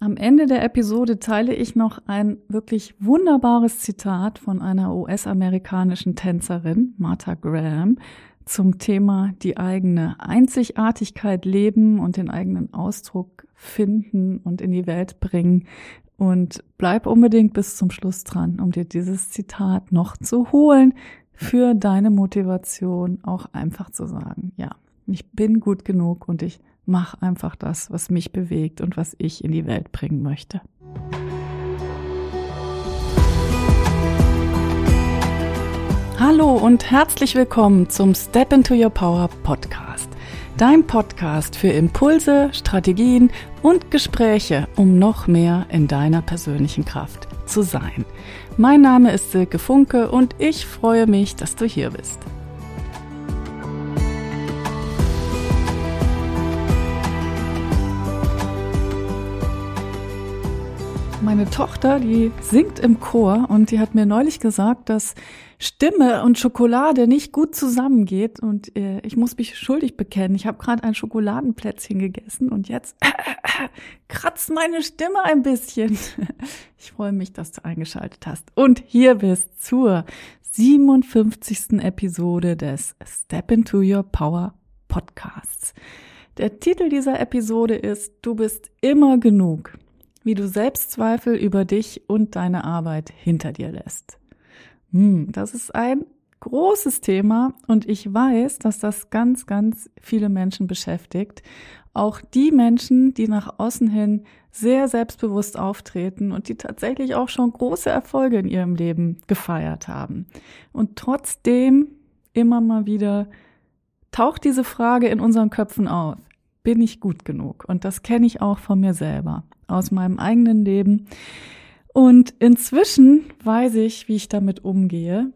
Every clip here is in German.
Am Ende der Episode teile ich noch ein wirklich wunderbares Zitat von einer US-amerikanischen Tänzerin, Martha Graham, zum Thema die eigene Einzigartigkeit leben und den eigenen Ausdruck finden und in die Welt bringen. Und bleib unbedingt bis zum Schluss dran, um dir dieses Zitat noch zu holen für deine Motivation, auch einfach zu sagen, ja, ich bin gut genug und ich mache einfach das, was mich bewegt und was ich in die Welt bringen möchte. Hallo und herzlich willkommen zum Step into Your Power Podcast. Dein Podcast für Impulse, Strategien und Gespräche, um noch mehr in deiner persönlichen Kraft zu sein. Mein Name ist Silke Funke und ich freue mich, dass du hier bist. Meine Tochter, die singt im Chor und die hat mir neulich gesagt, dass Stimme und Schokolade nicht gut zusammengeht und äh, ich muss mich schuldig bekennen. Ich habe gerade ein Schokoladenplätzchen gegessen und jetzt äh, äh, kratzt meine Stimme ein bisschen. Ich freue mich, dass du eingeschaltet hast und hier bist zur 57. Episode des Step into Your Power Podcasts. Der Titel dieser Episode ist Du bist immer genug wie du Selbstzweifel über dich und deine Arbeit hinter dir lässt. Hm, das ist ein großes Thema und ich weiß, dass das ganz, ganz viele Menschen beschäftigt. Auch die Menschen, die nach außen hin sehr selbstbewusst auftreten und die tatsächlich auch schon große Erfolge in ihrem Leben gefeiert haben. Und trotzdem immer mal wieder taucht diese Frage in unseren Köpfen auf. Bin ich gut genug? Und das kenne ich auch von mir selber aus meinem eigenen Leben. Und inzwischen weiß ich, wie ich damit umgehe.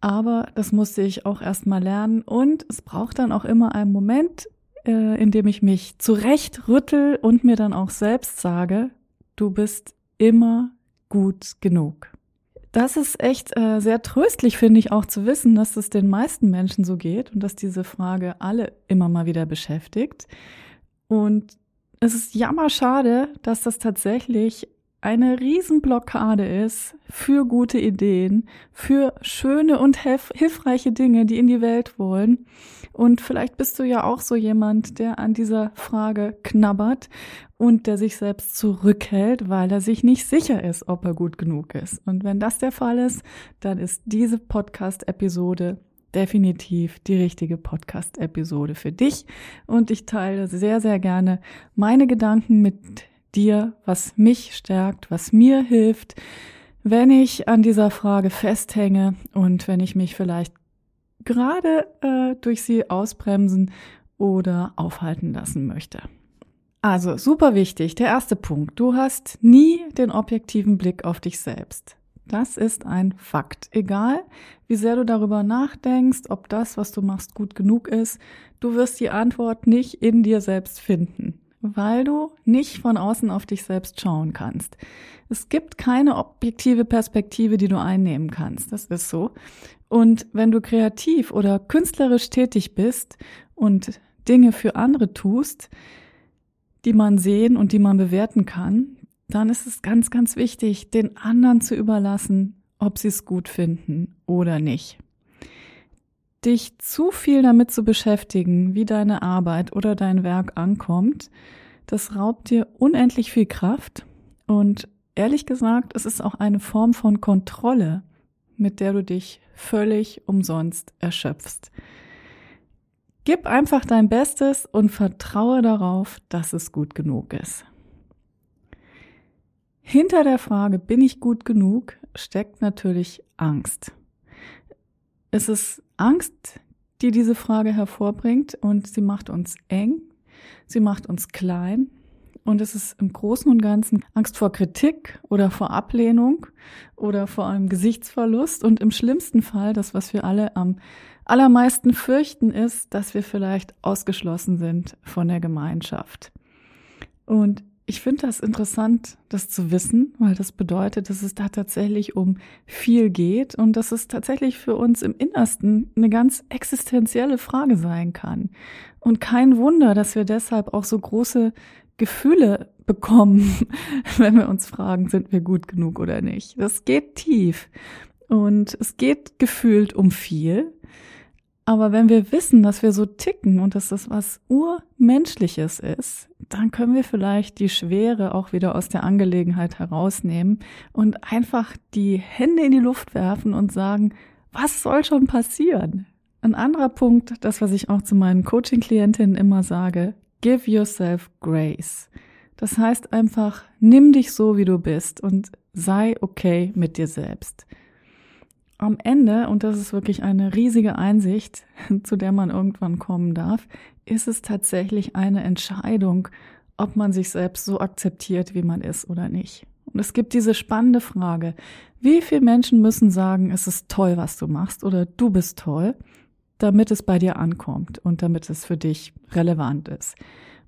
Aber das musste ich auch erst mal lernen. Und es braucht dann auch immer einen Moment, äh, in dem ich mich zurecht rüttel und mir dann auch selbst sage, du bist immer gut genug. Das ist echt äh, sehr tröstlich, finde ich, auch zu wissen, dass es den meisten Menschen so geht und dass diese Frage alle immer mal wieder beschäftigt. Und es ist jammerschade, dass das tatsächlich eine Riesenblockade ist für gute Ideen, für schöne und hilfreiche Dinge, die in die Welt wollen. Und vielleicht bist du ja auch so jemand, der an dieser Frage knabbert und der sich selbst zurückhält, weil er sich nicht sicher ist, ob er gut genug ist. Und wenn das der Fall ist, dann ist diese Podcast-Episode definitiv die richtige Podcast-Episode für dich. Und ich teile sehr, sehr gerne meine Gedanken mit dir, was mich stärkt, was mir hilft, wenn ich an dieser Frage festhänge und wenn ich mich vielleicht gerade äh, durch sie ausbremsen oder aufhalten lassen möchte. Also super wichtig, der erste Punkt. Du hast nie den objektiven Blick auf dich selbst. Das ist ein Fakt. Egal, wie sehr du darüber nachdenkst, ob das, was du machst, gut genug ist, du wirst die Antwort nicht in dir selbst finden, weil du nicht von außen auf dich selbst schauen kannst. Es gibt keine objektive Perspektive, die du einnehmen kannst. Das ist so. Und wenn du kreativ oder künstlerisch tätig bist und Dinge für andere tust, die man sehen und die man bewerten kann, dann ist es ganz, ganz wichtig, den anderen zu überlassen, ob sie es gut finden oder nicht. Dich zu viel damit zu beschäftigen, wie deine Arbeit oder dein Werk ankommt, das raubt dir unendlich viel Kraft und ehrlich gesagt, es ist auch eine Form von Kontrolle, mit der du dich völlig umsonst erschöpfst. Gib einfach dein Bestes und vertraue darauf, dass es gut genug ist. Hinter der Frage, bin ich gut genug, steckt natürlich Angst. Es ist Angst, die diese Frage hervorbringt und sie macht uns eng, sie macht uns klein und es ist im Großen und Ganzen Angst vor Kritik oder vor Ablehnung oder vor einem Gesichtsverlust und im schlimmsten Fall, das, was wir alle am allermeisten fürchten, ist, dass wir vielleicht ausgeschlossen sind von der Gemeinschaft. Und ich finde das interessant, das zu wissen, weil das bedeutet, dass es da tatsächlich um viel geht und dass es tatsächlich für uns im Innersten eine ganz existenzielle Frage sein kann. Und kein Wunder, dass wir deshalb auch so große Gefühle bekommen, wenn wir uns fragen, sind wir gut genug oder nicht. Das geht tief und es geht gefühlt um viel. Aber wenn wir wissen, dass wir so ticken und dass das was urmenschliches ist, dann können wir vielleicht die Schwere auch wieder aus der Angelegenheit herausnehmen und einfach die Hände in die Luft werfen und sagen, was soll schon passieren? Ein anderer Punkt, das, was ich auch zu meinen Coaching-Klientinnen immer sage, give yourself grace. Das heißt einfach, nimm dich so, wie du bist und sei okay mit dir selbst am Ende, und das ist wirklich eine riesige Einsicht, zu der man irgendwann kommen darf, ist es tatsächlich eine Entscheidung, ob man sich selbst so akzeptiert, wie man ist oder nicht. Und es gibt diese spannende Frage, wie viele Menschen müssen sagen, es ist toll, was du machst oder du bist toll, damit es bei dir ankommt und damit es für dich relevant ist.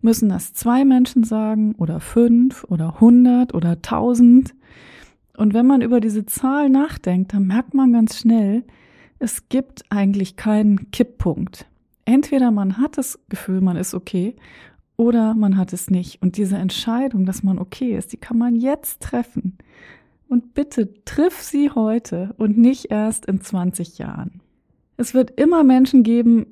Müssen das zwei Menschen sagen oder fünf oder hundert oder tausend? Und wenn man über diese Zahl nachdenkt, dann merkt man ganz schnell, es gibt eigentlich keinen Kipppunkt. Entweder man hat das Gefühl, man ist okay, oder man hat es nicht. Und diese Entscheidung, dass man okay ist, die kann man jetzt treffen. Und bitte triff sie heute und nicht erst in 20 Jahren. Es wird immer Menschen geben,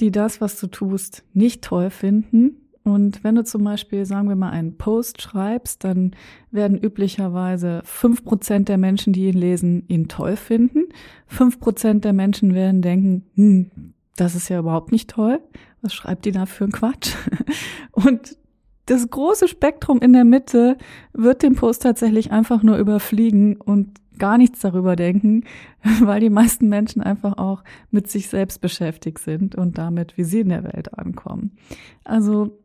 die das, was du tust, nicht toll finden und wenn du zum Beispiel, sagen wir mal, einen Post schreibst, dann werden üblicherweise fünf Prozent der Menschen, die ihn lesen, ihn toll finden. Fünf Prozent der Menschen werden denken, hm, das ist ja überhaupt nicht toll. Was schreibt die da für ein Quatsch? Und das große Spektrum in der Mitte wird den Post tatsächlich einfach nur überfliegen und gar nichts darüber denken, weil die meisten Menschen einfach auch mit sich selbst beschäftigt sind und damit, wie sie in der Welt ankommen. Also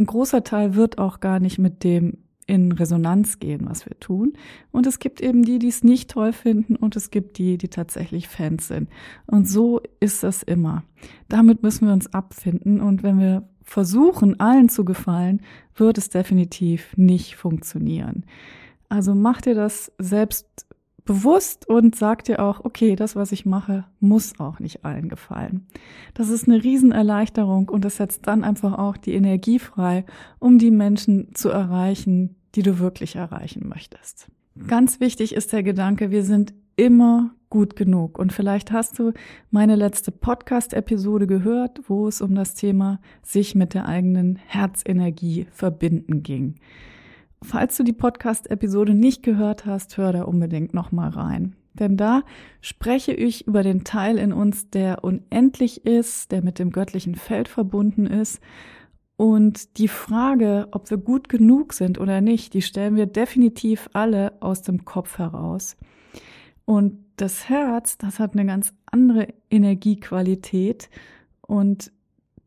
ein großer Teil wird auch gar nicht mit dem in Resonanz gehen, was wir tun. Und es gibt eben die, die es nicht toll finden und es gibt die, die tatsächlich Fans sind. Und so ist das immer. Damit müssen wir uns abfinden und wenn wir versuchen, allen zu gefallen, wird es definitiv nicht funktionieren. Also mach dir das selbst bewusst und sag dir auch, okay, das, was ich mache, muss auch nicht allen gefallen. Das ist eine Riesenerleichterung und das setzt dann einfach auch die Energie frei, um die Menschen zu erreichen, die du wirklich erreichen möchtest. Ganz wichtig ist der Gedanke, wir sind immer gut genug. Und vielleicht hast du meine letzte Podcast-Episode gehört, wo es um das Thema sich mit der eigenen Herzenergie verbinden ging. Falls du die Podcast-Episode nicht gehört hast, hör da unbedingt nochmal rein. Denn da spreche ich über den Teil in uns, der unendlich ist, der mit dem göttlichen Feld verbunden ist. Und die Frage, ob wir gut genug sind oder nicht, die stellen wir definitiv alle aus dem Kopf heraus. Und das Herz, das hat eine ganz andere Energiequalität. Und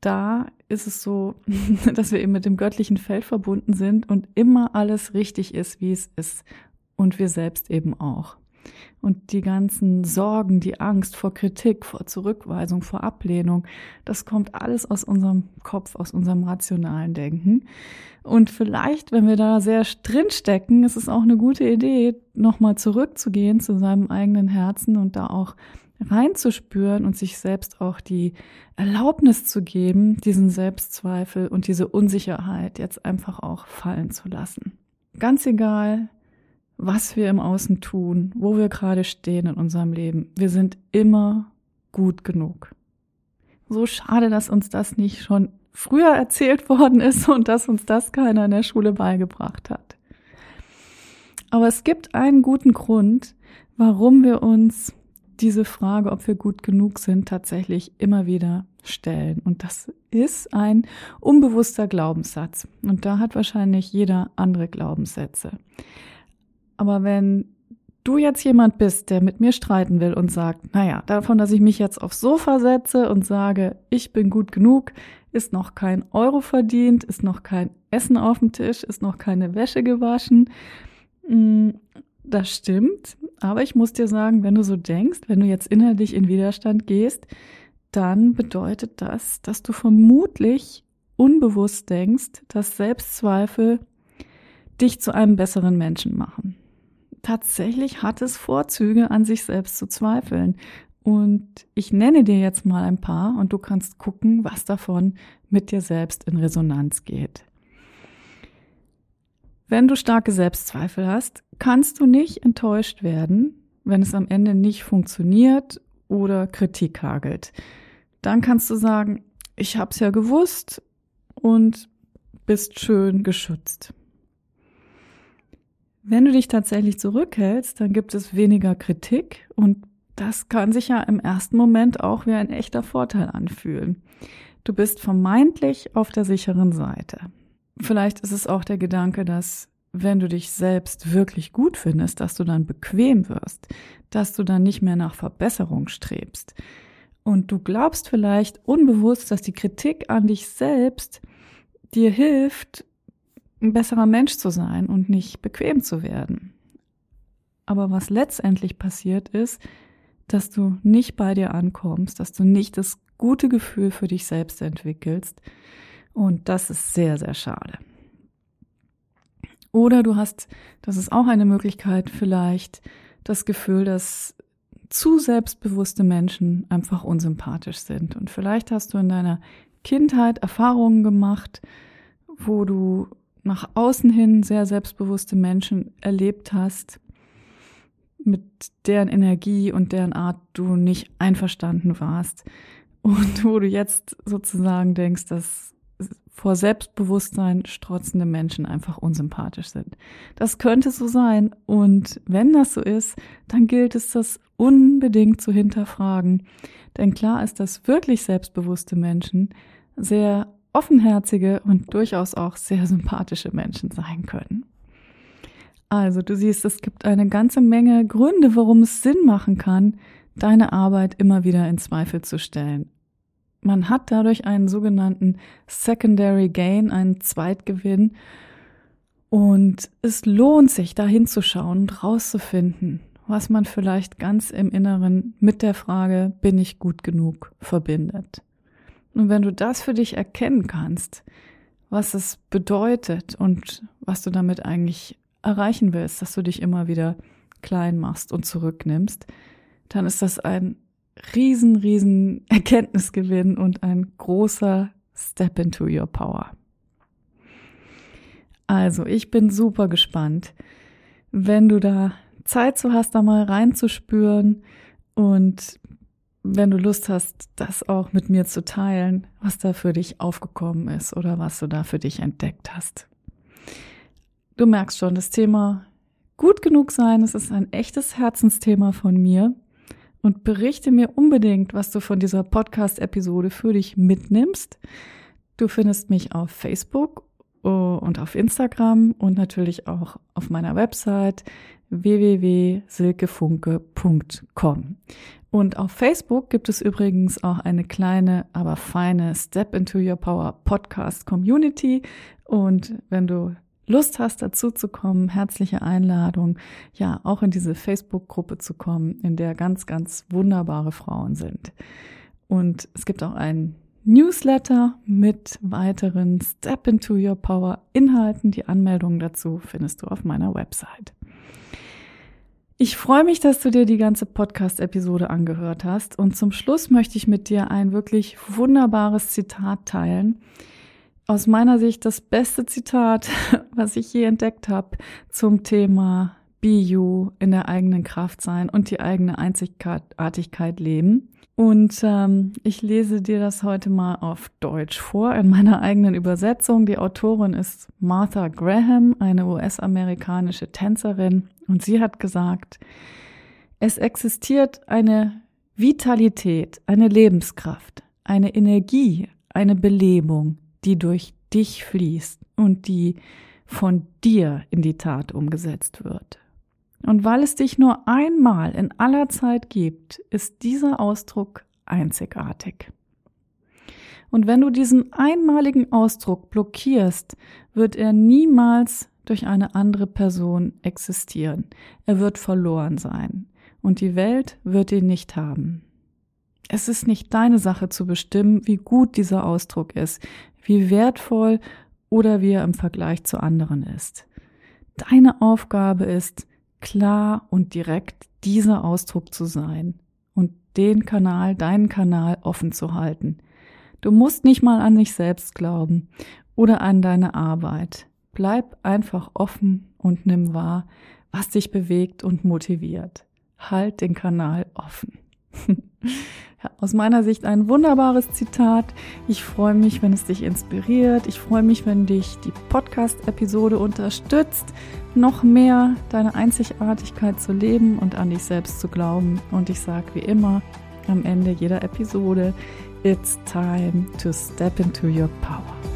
da ist es so, dass wir eben mit dem göttlichen Feld verbunden sind und immer alles richtig ist, wie es ist. Und wir selbst eben auch. Und die ganzen Sorgen, die Angst vor Kritik, vor Zurückweisung, vor Ablehnung, das kommt alles aus unserem Kopf, aus unserem rationalen Denken. Und vielleicht, wenn wir da sehr drin stecken, ist es auch eine gute Idee, nochmal zurückzugehen zu seinem eigenen Herzen und da auch reinzuspüren und sich selbst auch die Erlaubnis zu geben, diesen Selbstzweifel und diese Unsicherheit jetzt einfach auch fallen zu lassen. Ganz egal, was wir im Außen tun, wo wir gerade stehen in unserem Leben, wir sind immer gut genug. So schade, dass uns das nicht schon früher erzählt worden ist und dass uns das keiner in der Schule beigebracht hat. Aber es gibt einen guten Grund, warum wir uns diese Frage, ob wir gut genug sind, tatsächlich immer wieder stellen. Und das ist ein unbewusster Glaubenssatz. Und da hat wahrscheinlich jeder andere Glaubenssätze. Aber wenn du jetzt jemand bist, der mit mir streiten will und sagt, naja, davon, dass ich mich jetzt aufs Sofa setze und sage, ich bin gut genug, ist noch kein Euro verdient, ist noch kein Essen auf dem Tisch, ist noch keine Wäsche gewaschen, mm, das stimmt, aber ich muss dir sagen, wenn du so denkst, wenn du jetzt innerlich in Widerstand gehst, dann bedeutet das, dass du vermutlich unbewusst denkst, dass Selbstzweifel dich zu einem besseren Menschen machen. Tatsächlich hat es Vorzüge, an sich selbst zu zweifeln. Und ich nenne dir jetzt mal ein paar und du kannst gucken, was davon mit dir selbst in Resonanz geht. Wenn du starke Selbstzweifel hast, kannst du nicht enttäuscht werden, wenn es am Ende nicht funktioniert oder Kritik hagelt. Dann kannst du sagen, ich hab's ja gewusst und bist schön geschützt. Wenn du dich tatsächlich zurückhältst, dann gibt es weniger Kritik und das kann sich ja im ersten Moment auch wie ein echter Vorteil anfühlen. Du bist vermeintlich auf der sicheren Seite. Vielleicht ist es auch der Gedanke, dass wenn du dich selbst wirklich gut findest, dass du dann bequem wirst, dass du dann nicht mehr nach Verbesserung strebst. Und du glaubst vielleicht unbewusst, dass die Kritik an dich selbst dir hilft, ein besserer Mensch zu sein und nicht bequem zu werden. Aber was letztendlich passiert ist, dass du nicht bei dir ankommst, dass du nicht das gute Gefühl für dich selbst entwickelst. Und das ist sehr, sehr schade. Oder du hast, das ist auch eine Möglichkeit, vielleicht das Gefühl, dass zu selbstbewusste Menschen einfach unsympathisch sind. Und vielleicht hast du in deiner Kindheit Erfahrungen gemacht, wo du nach außen hin sehr selbstbewusste Menschen erlebt hast, mit deren Energie und deren Art du nicht einverstanden warst und wo du jetzt sozusagen denkst, dass vor Selbstbewusstsein strotzende Menschen einfach unsympathisch sind. Das könnte so sein und wenn das so ist, dann gilt es, das unbedingt zu hinterfragen. Denn klar ist, dass wirklich selbstbewusste Menschen sehr offenherzige und durchaus auch sehr sympathische Menschen sein können. Also du siehst, es gibt eine ganze Menge Gründe, warum es Sinn machen kann, deine Arbeit immer wieder in Zweifel zu stellen. Man hat dadurch einen sogenannten Secondary Gain, einen Zweitgewinn. Und es lohnt sich, da hinzuschauen und rauszufinden, was man vielleicht ganz im Inneren mit der Frage, bin ich gut genug, verbindet. Und wenn du das für dich erkennen kannst, was es bedeutet und was du damit eigentlich erreichen willst, dass du dich immer wieder klein machst und zurücknimmst, dann ist das ein riesen, riesen Erkenntnisgewinn und ein großer Step into your power. Also, ich bin super gespannt, wenn du da Zeit zu hast, da mal reinzuspüren und wenn du Lust hast, das auch mit mir zu teilen, was da für dich aufgekommen ist oder was du da für dich entdeckt hast. Du merkst schon, das Thema gut genug sein, es ist ein echtes Herzensthema von mir und berichte mir unbedingt, was du von dieser Podcast-Episode für dich mitnimmst. Du findest mich auf Facebook oh, und auf Instagram und natürlich auch auf meiner Website www.silkefunke.com. Und auf Facebook gibt es übrigens auch eine kleine, aber feine Step into Your Power Podcast Community. Und wenn du Lust hast, dazu zu kommen, herzliche Einladung, ja, auch in diese Facebook-Gruppe zu kommen, in der ganz, ganz wunderbare Frauen sind. Und es gibt auch einen Newsletter mit weiteren Step into Your Power Inhalten. Die Anmeldung dazu findest du auf meiner Website. Ich freue mich, dass du dir die ganze Podcast-Episode angehört hast. Und zum Schluss möchte ich mit dir ein wirklich wunderbares Zitat teilen. Aus meiner Sicht das beste Zitat, was ich je entdeckt habe zum Thema Be You in der eigenen Kraft sein und die eigene Einzigartigkeit leben. Und ähm, ich lese dir das heute mal auf Deutsch vor, in meiner eigenen Übersetzung. Die Autorin ist Martha Graham, eine US-amerikanische Tänzerin. Und sie hat gesagt, es existiert eine Vitalität, eine Lebenskraft, eine Energie, eine Belebung, die durch dich fließt und die von dir in die Tat umgesetzt wird. Und weil es dich nur einmal in aller Zeit gibt, ist dieser Ausdruck einzigartig. Und wenn du diesen einmaligen Ausdruck blockierst, wird er niemals durch eine andere Person existieren. Er wird verloren sein. Und die Welt wird ihn nicht haben. Es ist nicht deine Sache zu bestimmen, wie gut dieser Ausdruck ist, wie wertvoll oder wie er im Vergleich zu anderen ist. Deine Aufgabe ist, klar und direkt dieser Ausdruck zu sein und den Kanal, deinen Kanal offen zu halten. Du musst nicht mal an dich selbst glauben oder an deine Arbeit. bleib einfach offen und nimm wahr, was dich bewegt und motiviert. Halt den Kanal offen. Ja, aus meiner Sicht ein wunderbares Zitat. Ich freue mich, wenn es dich inspiriert. Ich freue mich, wenn dich die Podcast-Episode unterstützt, noch mehr deine Einzigartigkeit zu leben und an dich selbst zu glauben. Und ich sage wie immer am Ende jeder Episode, it's time to step into your power.